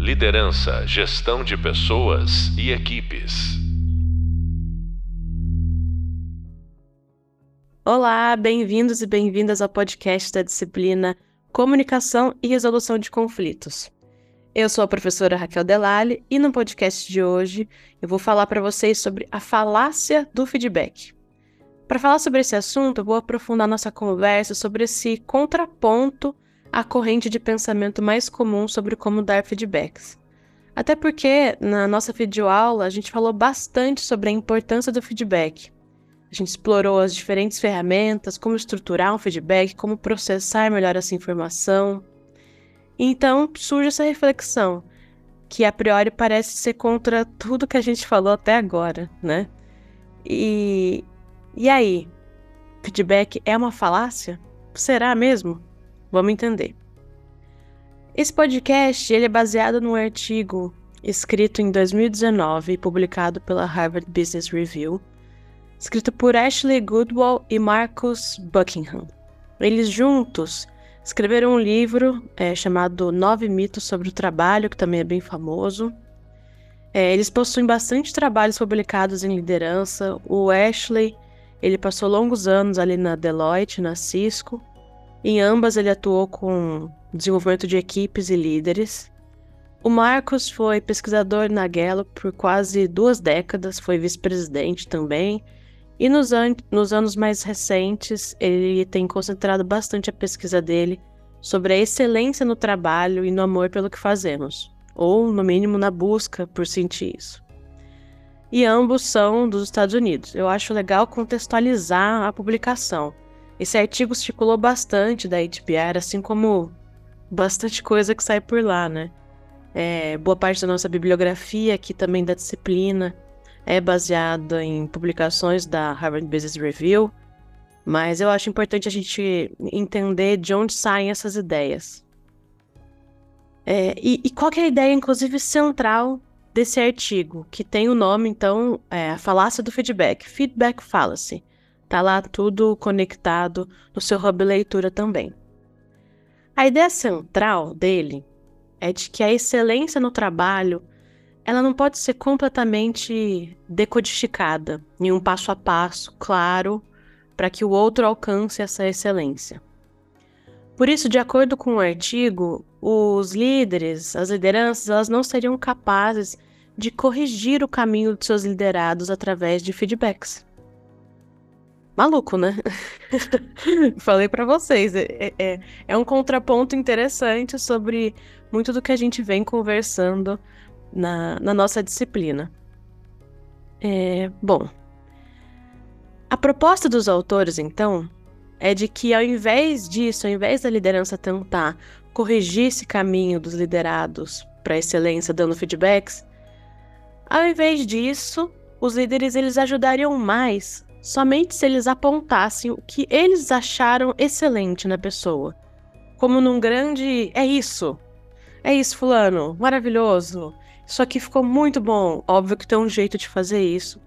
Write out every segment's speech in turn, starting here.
Liderança, gestão de pessoas e equipes. Olá, bem-vindos e bem-vindas ao podcast da disciplina Comunicação e Resolução de Conflitos. Eu sou a professora Raquel Delali e no podcast de hoje eu vou falar para vocês sobre a falácia do feedback. Para falar sobre esse assunto, eu vou aprofundar nossa conversa sobre esse contraponto à corrente de pensamento mais comum sobre como dar feedbacks. Até porque na nossa videoaula a gente falou bastante sobre a importância do feedback. A gente explorou as diferentes ferramentas, como estruturar um feedback, como processar melhor essa informação. Então surge essa reflexão, que a priori parece ser contra tudo que a gente falou até agora, né? E e aí? Feedback é uma falácia? Será mesmo? Vamos entender. Esse podcast ele é baseado num artigo escrito em 2019 e publicado pela Harvard Business Review, escrito por Ashley Goodwell e Marcus Buckingham. Eles juntos escreveram um livro é, chamado Nove Mitos sobre o Trabalho, que também é bem famoso. É, eles possuem bastante trabalhos publicados em liderança. O Ashley ele passou longos anos ali na Deloitte, na Cisco. Em ambas ele atuou com desenvolvimento de equipes e líderes. O Marcos foi pesquisador na Gallup por quase duas décadas, foi vice-presidente também. E nos, an nos anos mais recentes, ele tem concentrado bastante a pesquisa dele sobre a excelência no trabalho e no amor pelo que fazemos, ou, no mínimo, na busca por sentir isso e ambos são dos Estados Unidos. Eu acho legal contextualizar a publicação. Esse artigo circulou bastante da HBR, assim como bastante coisa que sai por lá, né? É, boa parte da nossa bibliografia, aqui também da disciplina, é baseada em publicações da Harvard Business Review, mas eu acho importante a gente entender de onde saem essas ideias. É, e, e qual é a ideia, inclusive, central desse artigo, que tem o nome, então, é a falácia do feedback, feedback fallacy. Tá lá tudo conectado no seu hub leitura também. A ideia central dele é de que a excelência no trabalho ela não pode ser completamente decodificada em um passo a passo claro para que o outro alcance essa excelência. Por isso, de acordo com o artigo, os líderes, as lideranças, elas não seriam capazes de corrigir o caminho de seus liderados através de feedbacks. Maluco, né? Falei para vocês, é, é, é, um contraponto interessante sobre muito do que a gente vem conversando na, na nossa disciplina. É, bom, a proposta dos autores, então, é de que ao invés disso, ao invés da liderança tentar corrigir esse caminho dos liderados para excelência dando feedbacks, ao invés disso, os líderes eles ajudariam mais somente se eles apontassem o que eles acharam excelente na pessoa. Como num grande é isso. É isso, fulano, maravilhoso. Isso aqui ficou muito bom. Óbvio que tem um jeito de fazer isso,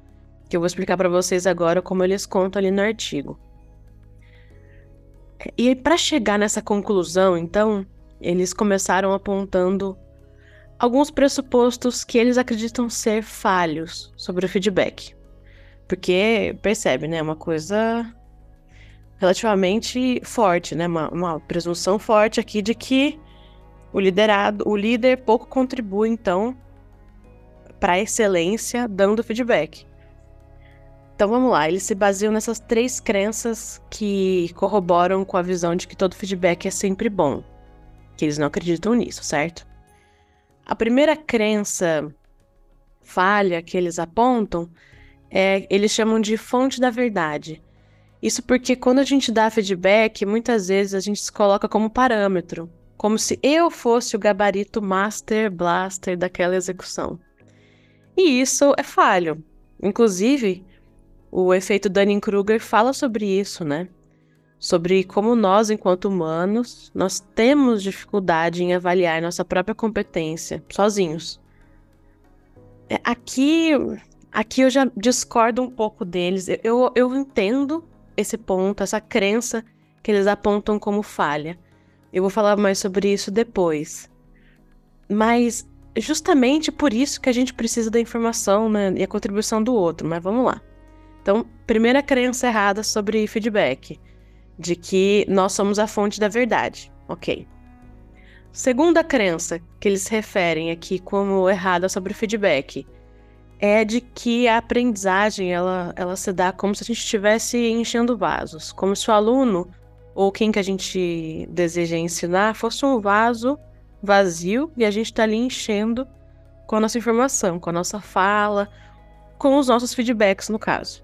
que eu vou explicar para vocês agora como eles contam ali no artigo. E para chegar nessa conclusão, então, eles começaram apontando alguns pressupostos que eles acreditam ser falhos sobre o feedback. Porque, percebe, né? É uma coisa relativamente forte, né? Uma, uma presunção forte aqui de que o liderado, o líder pouco contribui, então, para a excelência dando feedback. Então vamos lá, eles se baseiam nessas três crenças que corroboram com a visão de que todo feedback é sempre bom. Que eles não acreditam nisso, certo? A primeira crença falha que eles apontam é eles chamam de fonte da verdade. Isso porque quando a gente dá feedback, muitas vezes a gente se coloca como parâmetro, como se eu fosse o gabarito master blaster daquela execução. E isso é falho. Inclusive, o efeito Dunning-Kruger fala sobre isso, né? Sobre como nós, enquanto humanos, nós temos dificuldade em avaliar nossa própria competência sozinhos. É, aqui, aqui eu já discordo um pouco deles. Eu, eu entendo esse ponto, essa crença que eles apontam como falha. Eu vou falar mais sobre isso depois. Mas justamente por isso que a gente precisa da informação né, e a contribuição do outro, mas vamos lá. Então, primeira crença errada sobre feedback, de que nós somos a fonte da verdade. Ok. Segunda crença que eles referem aqui como errada sobre feedback é de que a aprendizagem ela, ela se dá como se a gente estivesse enchendo vasos, como se o aluno ou quem que a gente deseja ensinar fosse um vaso vazio e a gente está ali enchendo com a nossa informação, com a nossa fala, com os nossos feedbacks, no caso.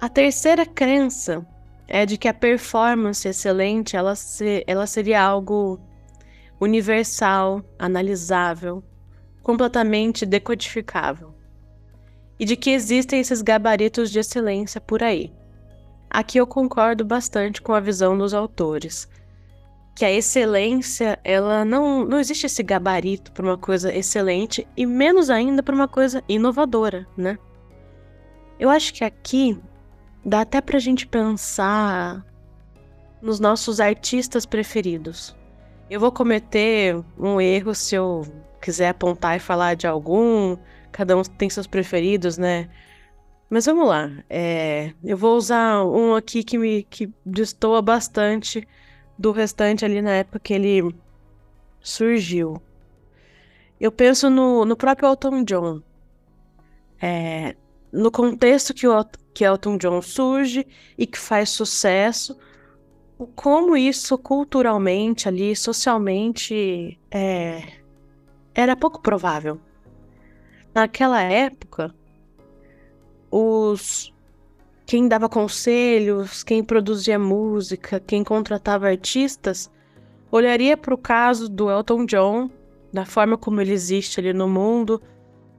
A terceira crença é de que a performance excelente ela, se, ela seria algo universal, analisável, completamente decodificável. E de que existem esses gabaritos de excelência por aí. Aqui eu concordo bastante com a visão dos autores que a excelência, ela não, não existe esse gabarito para uma coisa excelente e menos ainda para uma coisa inovadora, né? Eu acho que aqui dá até pra gente pensar nos nossos artistas preferidos. Eu vou cometer um erro se eu quiser apontar e falar de algum, cada um tem seus preferidos, né? Mas vamos lá, é, eu vou usar um aqui que me que destoa bastante do restante ali na época que ele surgiu. Eu penso no, no próprio Elton John. É, no contexto que, o, que Elton John surge e que faz sucesso, como isso culturalmente ali, socialmente, é, era pouco provável. Naquela época, os quem dava conselhos, quem produzia música, quem contratava artistas, olharia para o caso do Elton John, da forma como ele existe ali no mundo,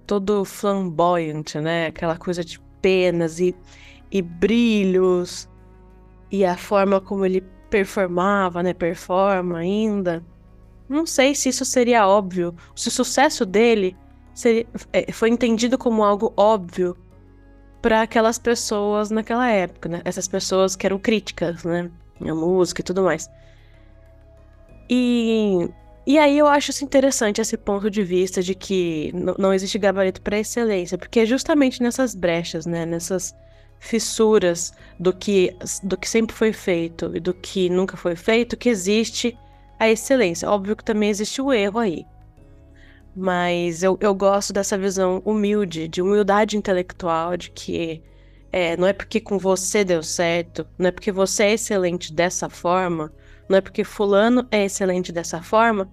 todo flamboyant, né? Aquela coisa de penas e, e brilhos, e a forma como ele performava, né? Performa ainda. Não sei se isso seria óbvio, se o sucesso dele seria, é, foi entendido como algo óbvio para aquelas pessoas naquela época, né? Essas pessoas que eram críticas, né? A música e tudo mais. E, e aí eu acho isso interessante esse ponto de vista de que não existe gabarito para excelência, porque é justamente nessas brechas, né? Nessas fissuras do que, do que sempre foi feito e do que nunca foi feito que existe a excelência. Óbvio que também existe o erro aí. Mas eu, eu gosto dessa visão humilde, de humildade intelectual, de que é, não é porque com você deu certo, não é porque você é excelente dessa forma, não é porque fulano é excelente dessa forma,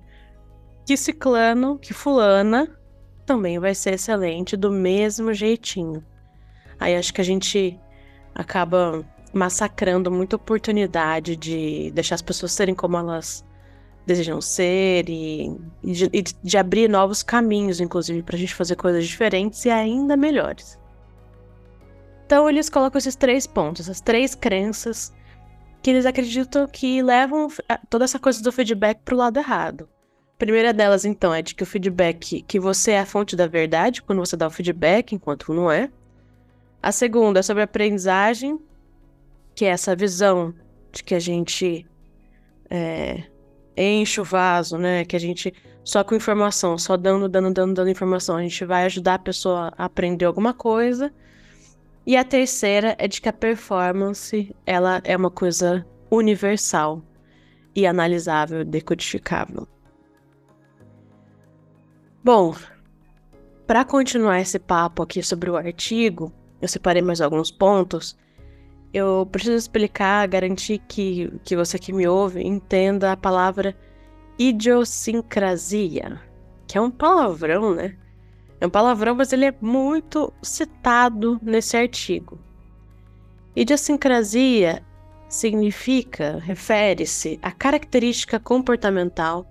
que ciclano, que fulana também vai ser excelente do mesmo jeitinho. Aí acho que a gente acaba massacrando muita oportunidade de deixar as pessoas serem como elas desejam ser e, e, de, e de, abrir novos caminhos, inclusive, para a gente fazer coisas diferentes e ainda melhores. Então, eles colocam esses três pontos, essas três crenças que eles acreditam que levam toda essa coisa do feedback para o lado errado. A primeira delas, então, é de que o feedback, que você é a fonte da verdade quando você dá o feedback, enquanto não é. A segunda é sobre a aprendizagem, que é essa visão de que a gente é, enche o vaso, né? Que a gente só com informação, só dando, dando, dando, dando informação, a gente vai ajudar a pessoa a aprender alguma coisa. E a terceira é de que a performance, ela é uma coisa universal e analisável, decodificável. Bom, para continuar esse papo aqui sobre o artigo, eu separei mais alguns pontos eu preciso explicar, garantir que, que você que me ouve entenda a palavra idiosincrasia, que é um palavrão, né? É um palavrão, mas ele é muito citado nesse artigo. Idiosincrasia significa, refere-se à característica comportamental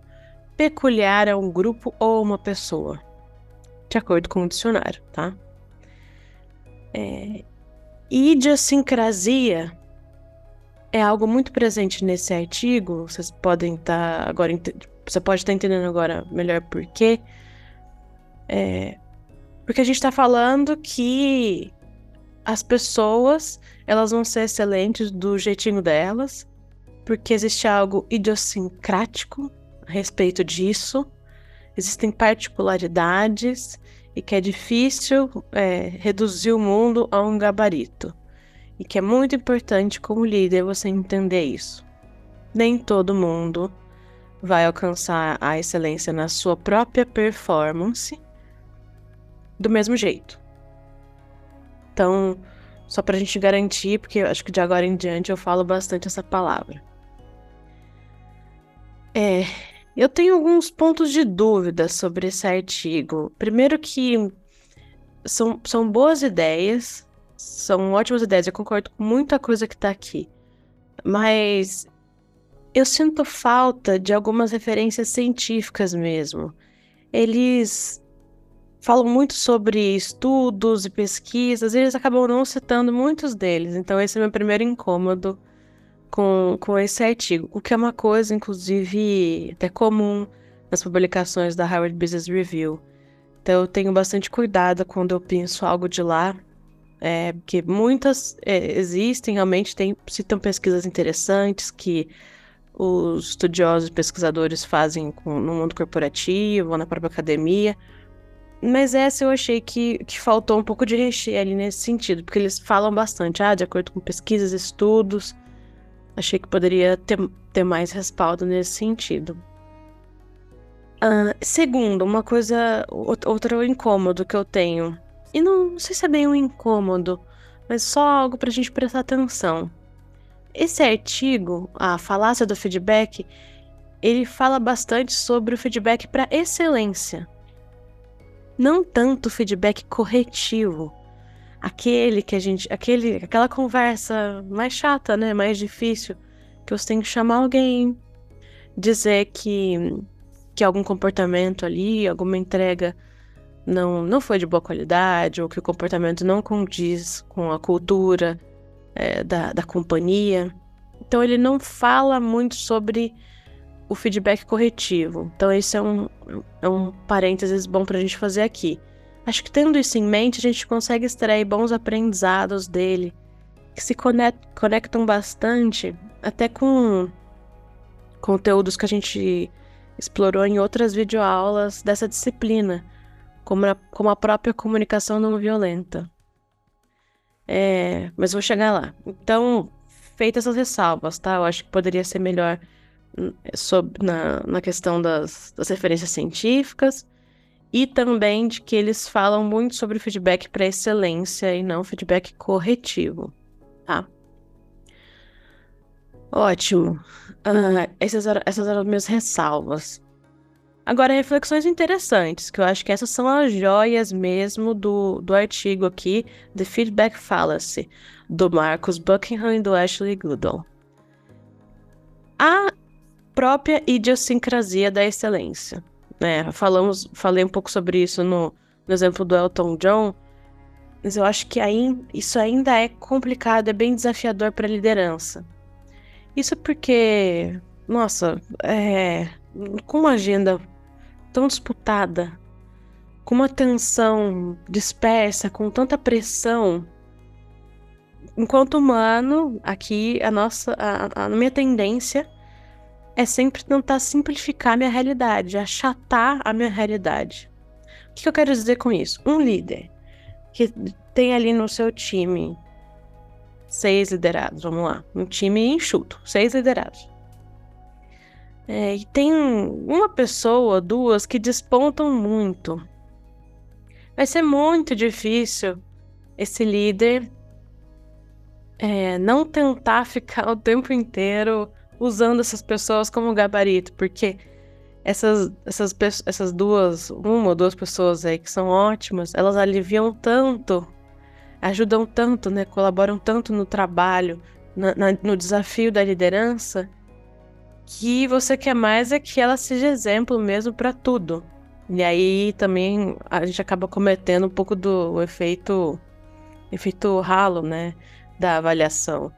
peculiar a um grupo ou uma pessoa, de acordo com o dicionário, tá? É, Idiosincrasia é algo muito presente nesse artigo. Vocês podem estar tá agora. Você pode estar tá entendendo agora melhor por quê. É, porque a gente está falando que as pessoas elas vão ser excelentes do jeitinho delas, porque existe algo idiosincrático a respeito disso. existem particularidades e que é difícil é, reduzir o mundo a um gabarito. E que é muito importante, como líder, você entender isso. Nem todo mundo vai alcançar a excelência na sua própria performance do mesmo jeito. Então, só para a gente garantir, porque eu acho que de agora em diante eu falo bastante essa palavra. É, eu tenho alguns pontos de dúvida sobre esse artigo. Primeiro que são, são boas ideias, são ótimas ideias, eu concordo com muita coisa que está aqui. Mas eu sinto falta de algumas referências científicas mesmo. Eles falam muito sobre estudos e pesquisas, e eles acabam não citando muitos deles. Então, esse é meu primeiro incômodo com, com esse artigo, o que é uma coisa, inclusive, até comum nas publicações da Harvard Business Review. Então, eu tenho bastante cuidado quando eu penso algo de lá, é, porque muitas é, existem, realmente tem, citam pesquisas interessantes que os estudiosos e pesquisadores fazem com, no mundo corporativo ou na própria academia, mas essa eu achei que, que faltou um pouco de recheio ali nesse sentido, porque eles falam bastante, ah, de acordo com pesquisas, estudos, Achei que poderia ter, ter mais respaldo nesse sentido. Uh, segundo, uma coisa, outro incômodo que eu tenho. E não, não sei se é bem um incômodo, mas só algo para a gente prestar atenção. Esse artigo, a falácia do feedback, ele fala bastante sobre o feedback para excelência. Não tanto o feedback corretivo aquele que a gente, aquele, aquela conversa mais chata, né, mais difícil, que você tem que chamar alguém, dizer que que algum comportamento ali, alguma entrega não não foi de boa qualidade ou que o comportamento não condiz com a cultura é, da, da companhia. Então ele não fala muito sobre o feedback corretivo. Então esse é um, é um parênteses bom para a gente fazer aqui. Acho que tendo isso em mente, a gente consegue extrair bons aprendizados dele, que se conectam bastante até com conteúdos que a gente explorou em outras videoaulas dessa disciplina, como a, como a própria comunicação não violenta. É, mas vou chegar lá. Então, feitas as ressalvas, tá? Eu acho que poderia ser melhor hum, sobre, na, na questão das, das referências científicas e também de que eles falam muito sobre feedback para excelência e não feedback corretivo, tá? Ótimo. Uh, essas, eram, essas eram minhas ressalvas. Agora, reflexões interessantes, que eu acho que essas são as joias mesmo do, do artigo aqui, The Feedback Fallacy, do Marcus Buckingham e do Ashley Goodall. A própria idiosincrasia da excelência. Né? Falamos, falei um pouco sobre isso no, no exemplo do Elton John, mas eu acho que aí, isso ainda é complicado, é bem desafiador para a liderança. Isso porque, nossa, é, com uma agenda tão disputada, com uma tensão dispersa, com tanta pressão, enquanto humano, aqui a nossa, a, a minha tendência é sempre tentar simplificar minha realidade, achatar a minha realidade. O que eu quero dizer com isso? Um líder que tem ali no seu time seis liderados, vamos lá, um time enxuto, seis liderados. É, e tem uma pessoa, duas que despontam muito. Vai ser muito difícil esse líder é, não tentar ficar o tempo inteiro usando essas pessoas como gabarito, porque essas, essas, essas duas, uma ou duas pessoas aí que são ótimas, elas aliviam tanto, ajudam tanto, né? Colaboram tanto no trabalho, na, na, no desafio da liderança, que você quer mais é que ela seja exemplo mesmo para tudo. E aí também a gente acaba cometendo um pouco do efeito efeito ralo, né, da avaliação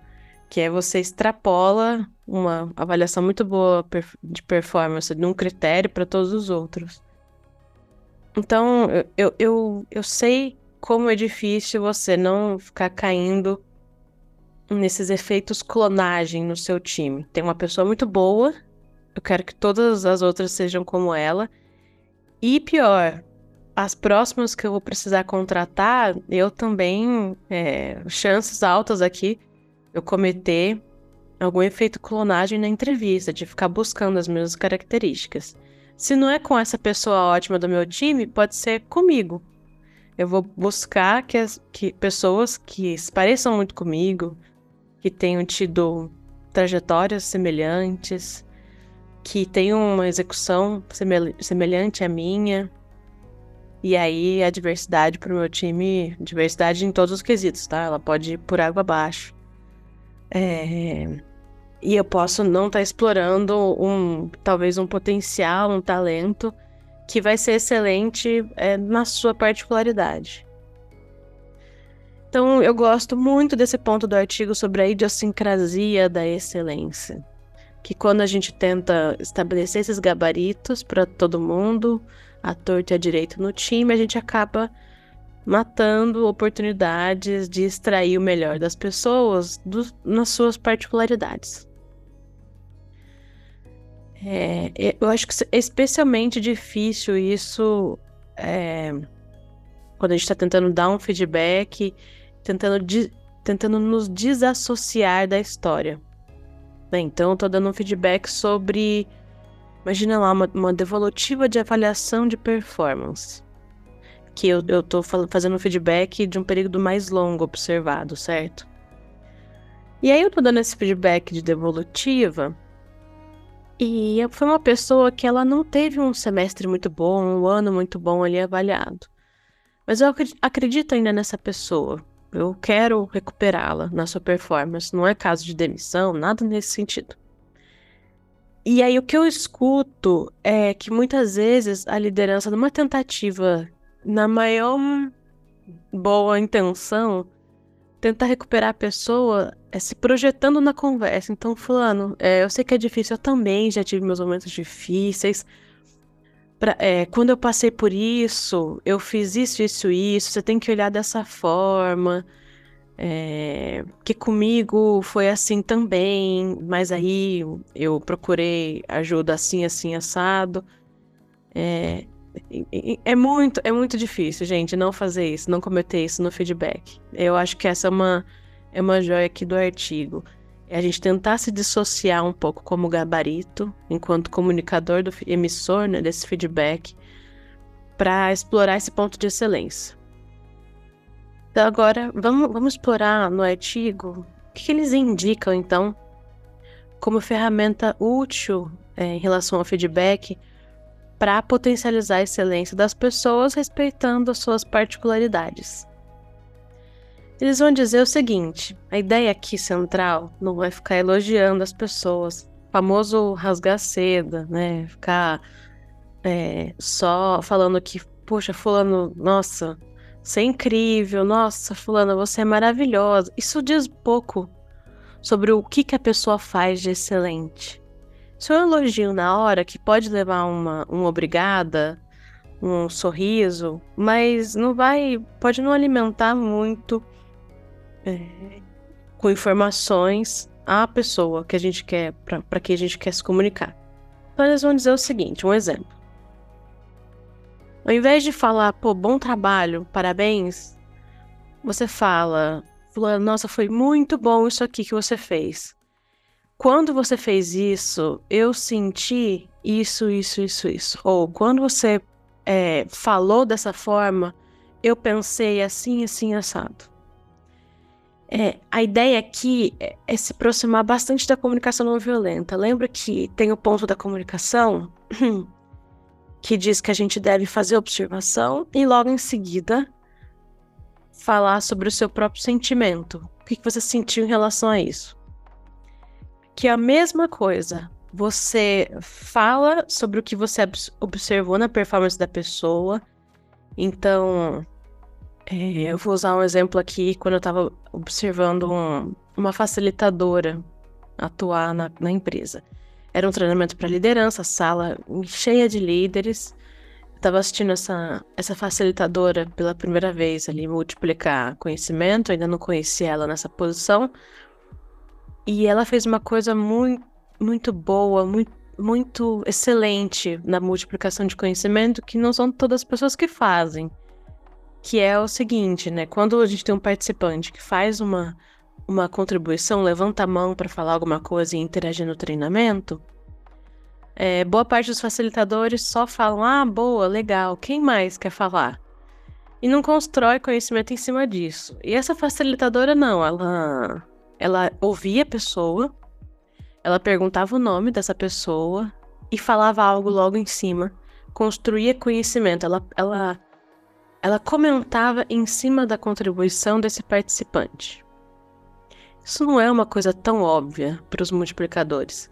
que é você extrapola uma avaliação muito boa de performance de um critério para todos os outros. Então, eu, eu, eu sei como é difícil você não ficar caindo nesses efeitos clonagem no seu time. Tem uma pessoa muito boa, eu quero que todas as outras sejam como ela, E pior, as próximas que eu vou precisar contratar, eu também, é, chances altas aqui, eu cometer algum efeito clonagem na entrevista, de ficar buscando as mesmas características. Se não é com essa pessoa ótima do meu time, pode ser comigo. Eu vou buscar que, as, que pessoas que pareçam muito comigo, que tenham tido trajetórias semelhantes, que tenham uma execução semelhante à minha. E aí a diversidade para o meu time, diversidade em todos os quesitos, tá? Ela pode ir por água abaixo. É... E eu posso não estar tá explorando um, talvez um potencial, um talento que vai ser excelente é, na sua particularidade. Então, eu gosto muito desse ponto do artigo sobre a idiosincrasia da excelência. Que quando a gente tenta estabelecer esses gabaritos para todo mundo, a torta e a direito no time, a gente acaba matando oportunidades de extrair o melhor das pessoas do, nas suas particularidades. É, eu acho que é especialmente difícil isso é, quando a gente está tentando dar um feedback, tentando, tentando nos desassociar da história. Né? Então, estou dando um feedback sobre, imagina lá, uma, uma devolutiva de avaliação de performance que eu, eu tô fazendo um feedback de um período mais longo observado, certo? E aí eu tô dando esse feedback de devolutiva e foi uma pessoa que ela não teve um semestre muito bom, um ano muito bom ali avaliado. Mas eu acredito ainda nessa pessoa. Eu quero recuperá-la na sua performance. Não é caso de demissão, nada nesse sentido. E aí o que eu escuto é que muitas vezes a liderança, numa tentativa na maior boa intenção, tentar recuperar a pessoa é se projetando na conversa. Então, fulano, é, eu sei que é difícil, eu também já tive meus momentos difíceis. Pra, é, quando eu passei por isso, eu fiz isso, isso, isso. Você tem que olhar dessa forma. É, que comigo foi assim também, mas aí eu procurei ajuda assim, assim, assado. É, é muito, é muito difícil, gente, não fazer isso, não cometer isso no feedback. Eu acho que essa é uma, é uma joia aqui do artigo. É a gente tentar se dissociar um pouco como gabarito, enquanto comunicador do emissor né, desse feedback, para explorar esse ponto de excelência. Então, agora, vamos, vamos explorar no artigo o que, que eles indicam, então, como ferramenta útil é, em relação ao feedback para potencializar a excelência das pessoas respeitando as suas particularidades. Eles vão dizer o seguinte: a ideia aqui central não vai ficar elogiando as pessoas, famoso rasgar seda, né? Ficar é, só falando que, poxa, Fulano, nossa, você é incrível, nossa, Fulano, você é maravilhosa. Isso diz pouco sobre o que, que a pessoa faz de excelente. Se um elogio na hora, que pode levar uma, uma obrigada, um sorriso, mas não vai, pode não alimentar muito é, com informações a pessoa que a gente quer, para que a gente quer se comunicar. Então eles vão dizer o seguinte, um exemplo. Ao invés de falar, pô, bom trabalho, parabéns, você fala, nossa, foi muito bom isso aqui que você fez quando você fez isso, eu senti isso, isso, isso, isso. Ou quando você é, falou dessa forma, eu pensei assim, assim, assado. É, a ideia aqui é, é, se aproximar bastante da comunicação não violenta. Lembra que tem o ponto da comunicação que diz que a gente deve fazer observação e logo em seguida falar sobre o seu próprio sentimento. O que, que você sentiu em relação a isso? Que é a mesma coisa. Você fala sobre o que você observou na performance da pessoa. Então, é, eu vou usar um exemplo aqui quando eu estava observando um, uma facilitadora atuar na, na empresa. Era um treinamento para liderança, sala cheia de líderes. Estava assistindo essa, essa facilitadora pela primeira vez ali, multiplicar conhecimento, ainda não conhecia ela nessa posição. E ela fez uma coisa muito, muito boa, muito, muito excelente na multiplicação de conhecimento que não são todas as pessoas que fazem. Que é o seguinte, né? Quando a gente tem um participante que faz uma, uma contribuição, levanta a mão para falar alguma coisa e interagir no treinamento, é, boa parte dos facilitadores só falam: ah, boa, legal, quem mais quer falar? E não constrói conhecimento em cima disso. E essa facilitadora não, ela, ela ouvia a pessoa, ela perguntava o nome dessa pessoa e falava algo logo em cima, construía conhecimento, ela, ela, ela comentava em cima da contribuição desse participante. Isso não é uma coisa tão óbvia para os multiplicadores.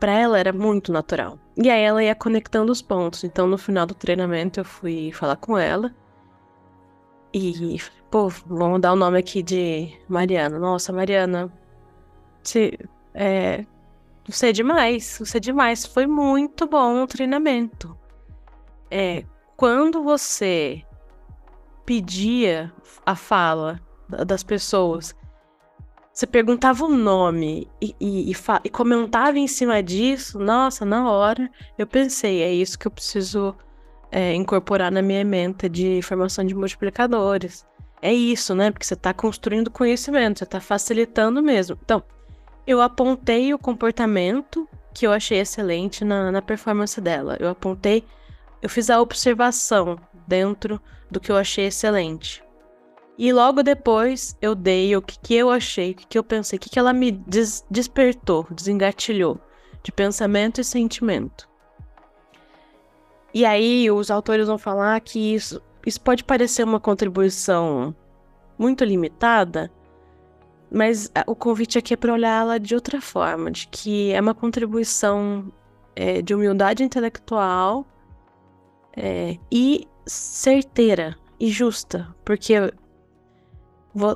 Para ela era muito natural. E aí ela ia conectando os pontos. Então no final do treinamento eu fui falar com ela. E, pô, vamos dar o nome aqui de Mariana. Nossa, Mariana, você, é, você é demais, você é demais. Foi muito bom o treinamento. É, quando você pedia a fala das pessoas, você perguntava o nome e, e, e, e, comentava em cima disso, nossa, na hora eu pensei, é isso que eu preciso é, incorporar na minha mente de formação de multiplicadores. É isso, né? Porque você está construindo conhecimento, você está facilitando mesmo. Então, eu apontei o comportamento que eu achei excelente na, na performance dela. Eu apontei, eu fiz a observação dentro do que eu achei excelente. E logo depois eu dei o que, que eu achei, o que, que eu pensei, o que, que ela me des despertou, desengatilhou de pensamento e sentimento. E aí os autores vão falar que isso, isso pode parecer uma contribuição muito limitada, mas o convite aqui é para olhá-la de outra forma, de que é uma contribuição é, de humildade intelectual é, e certeira e justa, porque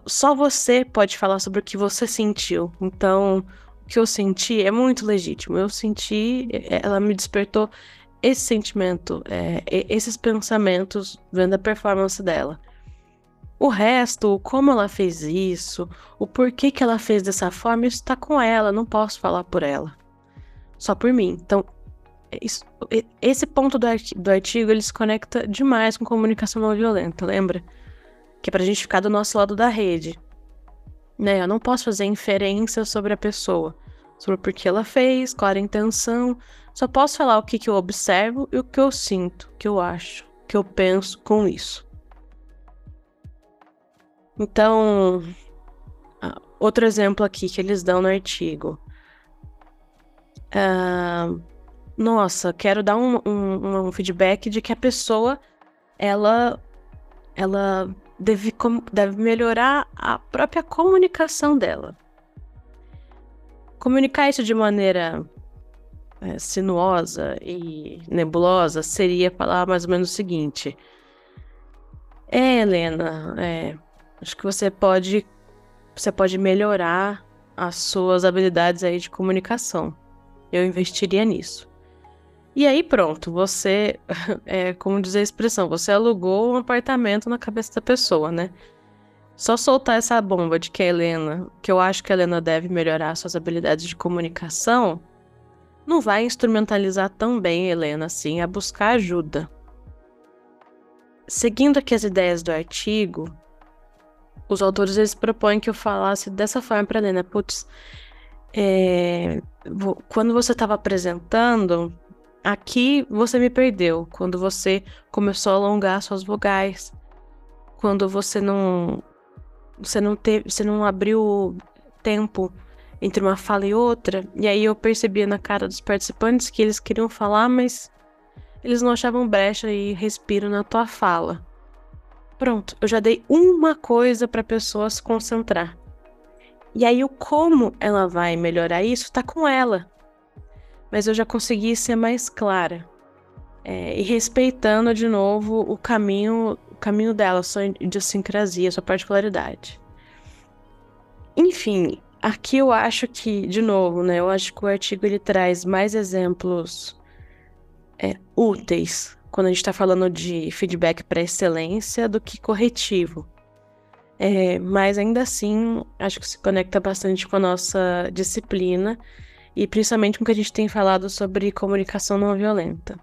só você pode falar sobre o que você sentiu. Então, o que eu senti é muito legítimo. Eu senti, é, ela me despertou esse sentimento, é, esses pensamentos vendo a performance dela. O resto, como ela fez isso, o porquê que ela fez dessa forma, isso tá com ela, não posso falar por ela. Só por mim. Então, isso, esse ponto do, do artigo, ele se conecta demais com comunicação não violenta, lembra? Que é pra gente ficar do nosso lado da rede. Né? Eu não posso fazer inferência sobre a pessoa, sobre o porquê ela fez, qual era a intenção. Só posso falar o que, que eu observo e o que eu sinto, o que eu acho, o que eu penso com isso. Então, outro exemplo aqui que eles dão no artigo. Uh, nossa, quero dar um, um, um, feedback de que a pessoa ela, ela deve, deve melhorar a própria comunicação dela. Comunicar isso de maneira é, sinuosa e nebulosa seria falar mais ou menos o seguinte: É, Helena, é, Acho que você pode você pode melhorar as suas habilidades aí de comunicação. Eu investiria nisso. E aí pronto, você é como dizer a expressão, você alugou um apartamento na cabeça da pessoa, né? Só soltar essa bomba de que a Helena, que eu acho que a Helena deve melhorar suas habilidades de comunicação, não vai instrumentalizar tão bem Helena assim a buscar ajuda. Seguindo aqui as ideias do artigo, os autores eles propõem que eu falasse dessa forma para a Helena. Putz, é, quando você estava apresentando, aqui você me perdeu. Quando você começou a alongar suas vogais. Quando você não. Você não teve. Você não abriu tempo entre uma fala e outra. E aí eu percebia na cara dos participantes que eles queriam falar, mas eles não achavam brecha e respiro na tua fala. Pronto, eu já dei uma coisa para a pessoa se concentrar. E aí o como ela vai melhorar isso tá com ela. Mas eu já consegui ser mais clara. É, e respeitando de novo o caminho, caminho dela, sua idiosincrasia, sua particularidade. Enfim, aqui eu acho que, de novo, né? Eu acho que o artigo ele traz mais exemplos é, úteis quando a gente está falando de feedback para excelência do que corretivo. É, mas ainda assim, acho que se conecta bastante com a nossa disciplina e principalmente com o que a gente tem falado sobre comunicação não violenta.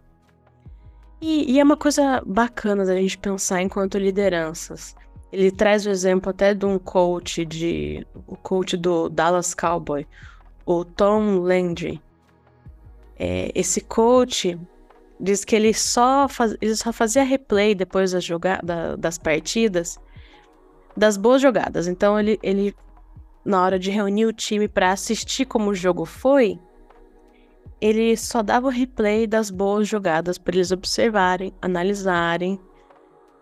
E, e, é uma coisa bacana da gente pensar enquanto lideranças. Ele traz o exemplo até de um coach de o coach do Dallas Cowboy, o Tom Landry. É, esse coach diz que ele só, faz, ele só fazia replay depois das, jogada, das partidas das boas jogadas. Então ele, ele na hora de reunir o time para assistir como o jogo foi, ele só dava o replay das boas jogadas para eles observarem, analisarem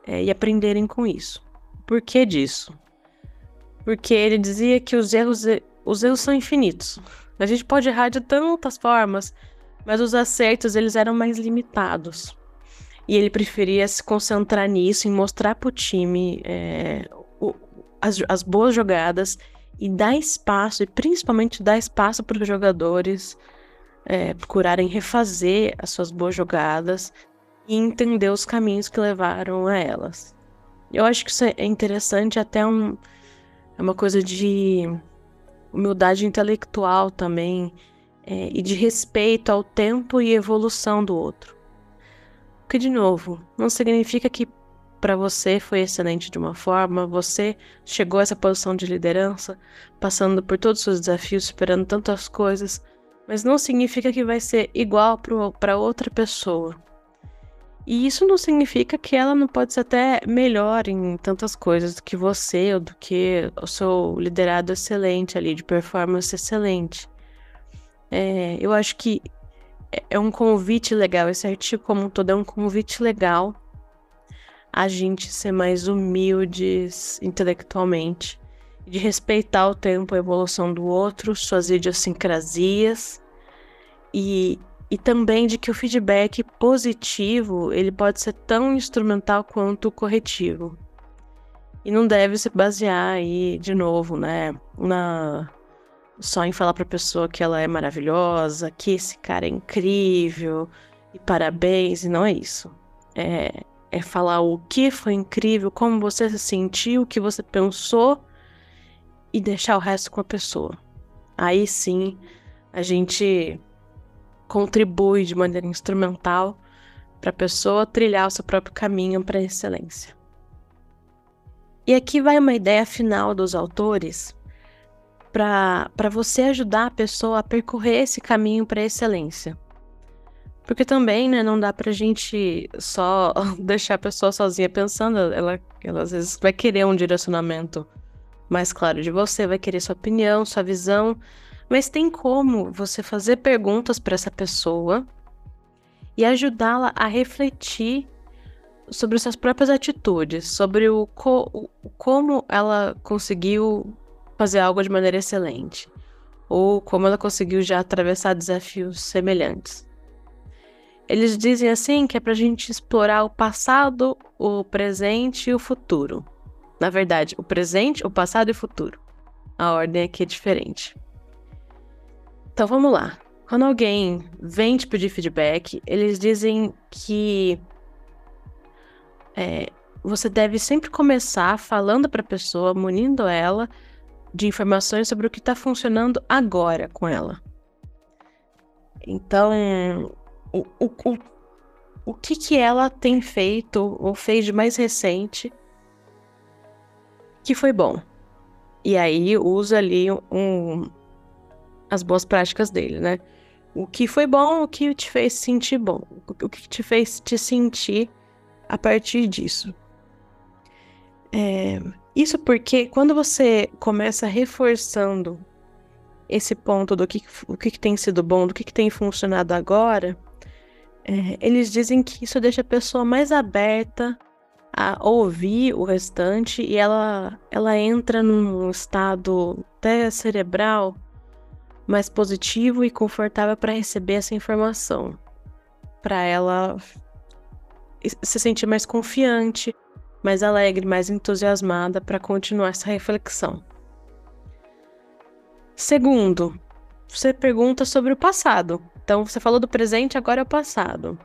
é, e aprenderem com isso. Por que disso? Porque ele dizia que os erros, os erros são infinitos. A gente pode errar de tantas formas, mas os acertos eles eram mais limitados. E ele preferia se concentrar nisso, em mostrar para o time as boas jogadas e dar espaço, e principalmente dar espaço para os jogadores é, procurarem refazer as suas boas jogadas e entender os caminhos que levaram a elas. Eu acho que isso é interessante, até um, é uma coisa de humildade intelectual também, é, e de respeito ao tempo e evolução do outro. Que, de novo, não significa que para você foi excelente de uma forma, você chegou a essa posição de liderança, passando por todos os seus desafios, superando tantas coisas, mas não significa que vai ser igual para outra pessoa. E isso não significa que ela não pode ser até melhor em tantas coisas do que você ou do que o seu liderado excelente ali, de performance excelente. É, eu acho que é, é um convite legal, esse artigo como um todo é um convite legal a gente ser mais humildes intelectualmente, de respeitar o tempo, a evolução do outro, suas idiosincrasias e, e também de que o feedback positivo ele pode ser tão instrumental quanto corretivo. E não deve se basear aí, de novo, né, na só em falar para pessoa que ela é maravilhosa, que esse cara é incrível e parabéns, e não é isso. É, é falar o que foi incrível, como você se sentiu, o que você pensou e deixar o resto com a pessoa. Aí sim a gente contribui de maneira instrumental para a pessoa trilhar o seu próprio caminho para a excelência. E aqui vai uma ideia final dos autores para você ajudar a pessoa a percorrer esse caminho para a excelência. Porque também, né, não dá pra gente só deixar a pessoa sozinha pensando. Ela, ela às vezes vai querer um direcionamento mais claro de você, vai querer sua opinião, sua visão. Mas tem como você fazer perguntas para essa pessoa e ajudá-la a refletir sobre suas próprias atitudes, sobre o, co o como ela conseguiu fazer algo de maneira excelente, ou como ela conseguiu já atravessar desafios semelhantes. Eles dizem assim que é para a gente explorar o passado, o presente e o futuro. Na verdade, o presente, o passado e o futuro. A ordem aqui é diferente. Então vamos lá. Quando alguém vem te pedir feedback, eles dizem que é, você deve sempre começar falando para a pessoa, munindo ela de informações sobre o que está funcionando agora com ela. Então, o, o, o, o que, que ela tem feito ou fez de mais recente que foi bom. E aí usa ali um, as boas práticas dele, né? O que foi bom, o que te fez sentir bom, o que te fez te sentir a partir disso. É, isso porque quando você começa reforçando esse ponto do que, o que, que tem sido bom, do que, que tem funcionado agora, é, eles dizem que isso deixa a pessoa mais aberta a ouvir o restante e ela, ela entra num estado até cerebral mais positivo e confortável para receber essa informação, para ela se sentir mais confiante, mais alegre, mais entusiasmada para continuar essa reflexão. Segundo, você pergunta sobre o passado. Então, você falou do presente, agora é o passado.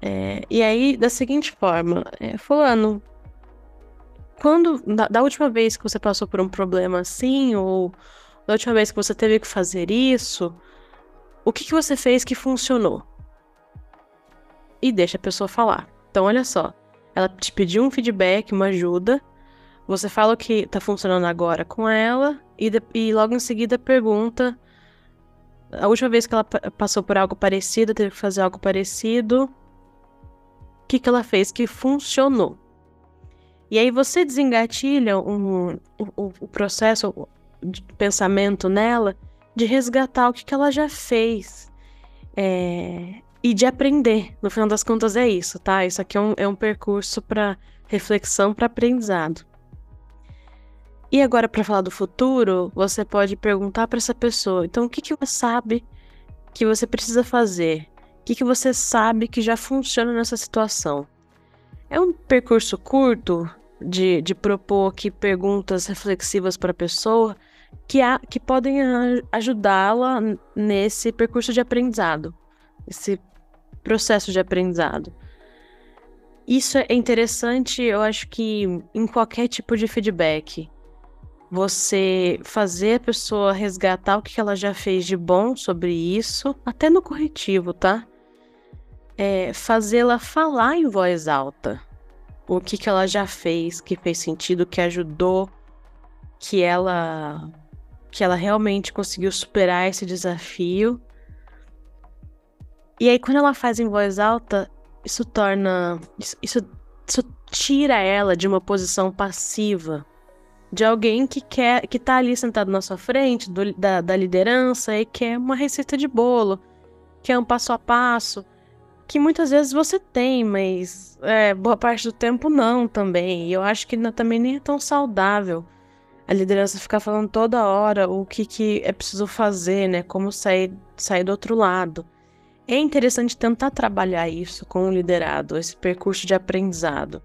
É, e aí, da seguinte forma, é, Fulano, quando, da, da, última vez que você passou por um problema assim, ou, da última vez que você teve que fazer isso, o que, que você fez que funcionou? E deixa a pessoa falar. Então, olha só. Ela te pediu um feedback, uma ajuda. Você fala o que tá funcionando agora com ela. E, de, e logo em seguida pergunta. A última vez que ela passou por algo parecido, teve que fazer algo parecido. Que, que ela fez que funcionou? E aí você desengatilha um, o, o processo de pensamento nela de resgatar o que, que ela já fez. É, e de aprender. No final das contas, é isso, tá? Isso aqui é um, é um percurso para reflexão, para aprendizado. E agora, para falar do futuro, você pode perguntar para essa pessoa: então, o que, que você sabe que você precisa fazer? Que, que você sabe que já funciona nessa situação? É um percurso curto de, de propor aqui perguntas reflexivas para a pessoa que, há, que podem ajudá-la nesse percurso de aprendizado, esse processo de aprendizado. Isso é interessante, eu acho que em qualquer tipo de feedback. Você fazer a pessoa resgatar o que ela já fez de bom sobre isso, até no corretivo, tá? É fazê-la falar em voz alta o que, que ela já fez, que fez sentido, que ajudou, que ela que ela realmente conseguiu superar esse desafio. E aí quando ela faz em voz alta, isso torna isso, isso, tira ela de uma posição passiva, de alguém que quer que tá ali sentado na sua frente, do, da, da liderança e quer uma receita de bolo, quer um passo a passo que muitas vezes você tem, mas é, boa parte do tempo não também. E eu acho que não, também nem é tão saudável a liderança ficar falando toda hora o que, que é preciso fazer, né? Como sair, sair do outro lado. É interessante tentar trabalhar isso com o liderado, esse percurso de aprendizado.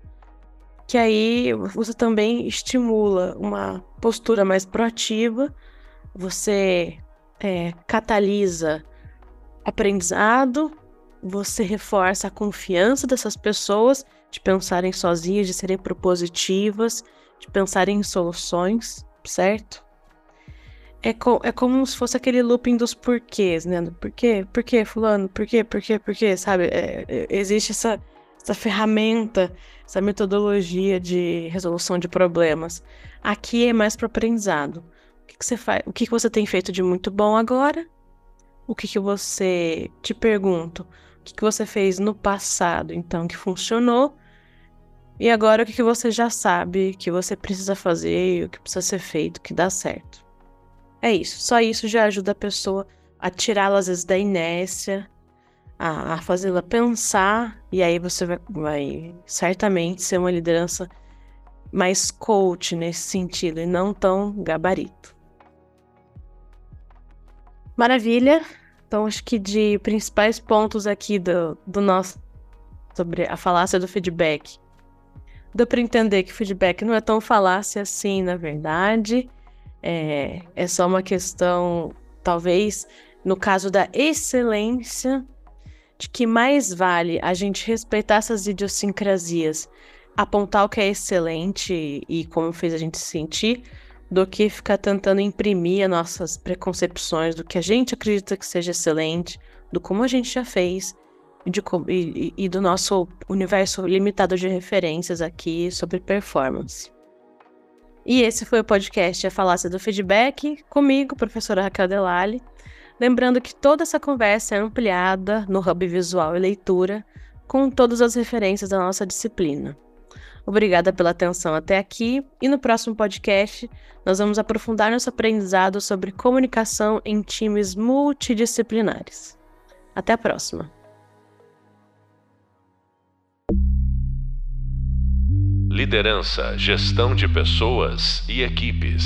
Que aí você também estimula uma postura mais proativa, você é, catalisa aprendizado você reforça a confiança dessas pessoas de pensarem sozinhas, de serem propositivas, de pensarem em soluções, certo? É, co é como se fosse aquele looping dos porquês, né? Por quê? Por quê, fulano? Por quê? Por quê? Por quê? Sabe? É, é, existe essa, essa ferramenta, essa metodologia de resolução de problemas. Aqui é mais para aprendizado. O que, que você faz? O que, que você tem feito de muito bom agora? O que, que você te pergunto? O que, que você fez no passado, então, que funcionou? E agora o que, que você já sabe que você precisa fazer, o que precisa ser feito, que dá certo. É isso. Só isso já ajuda a pessoa a tirá-la, às vezes, da inércia, a, a fazê-la pensar, e aí você vai, vai certamente ser uma liderança mais coach nesse sentido e não tão gabarito. Maravilha! Então, acho que de principais pontos aqui do, do nosso. sobre a falácia do feedback. Dá para entender que feedback não é tão falácia assim, na verdade. É, é só uma questão, talvez, no caso da excelência, de que mais vale a gente respeitar essas idiosincrasias, apontar o que é excelente e como fez a gente se sentir, do que ficar tentando imprimir as nossas preconcepções do que a gente acredita que seja excelente, do como a gente já fez e, de, e, e do nosso universo limitado de referências aqui sobre performance. E esse foi o podcast A Falácia do Feedback, comigo, professora Raquel Delali. Lembrando que toda essa conversa é ampliada no Hub Visual e Leitura, com todas as referências da nossa disciplina. Obrigada pela atenção até aqui e no próximo podcast nós vamos aprofundar nosso aprendizado sobre comunicação em times multidisciplinares. Até a próxima! Liderança, gestão de pessoas e equipes.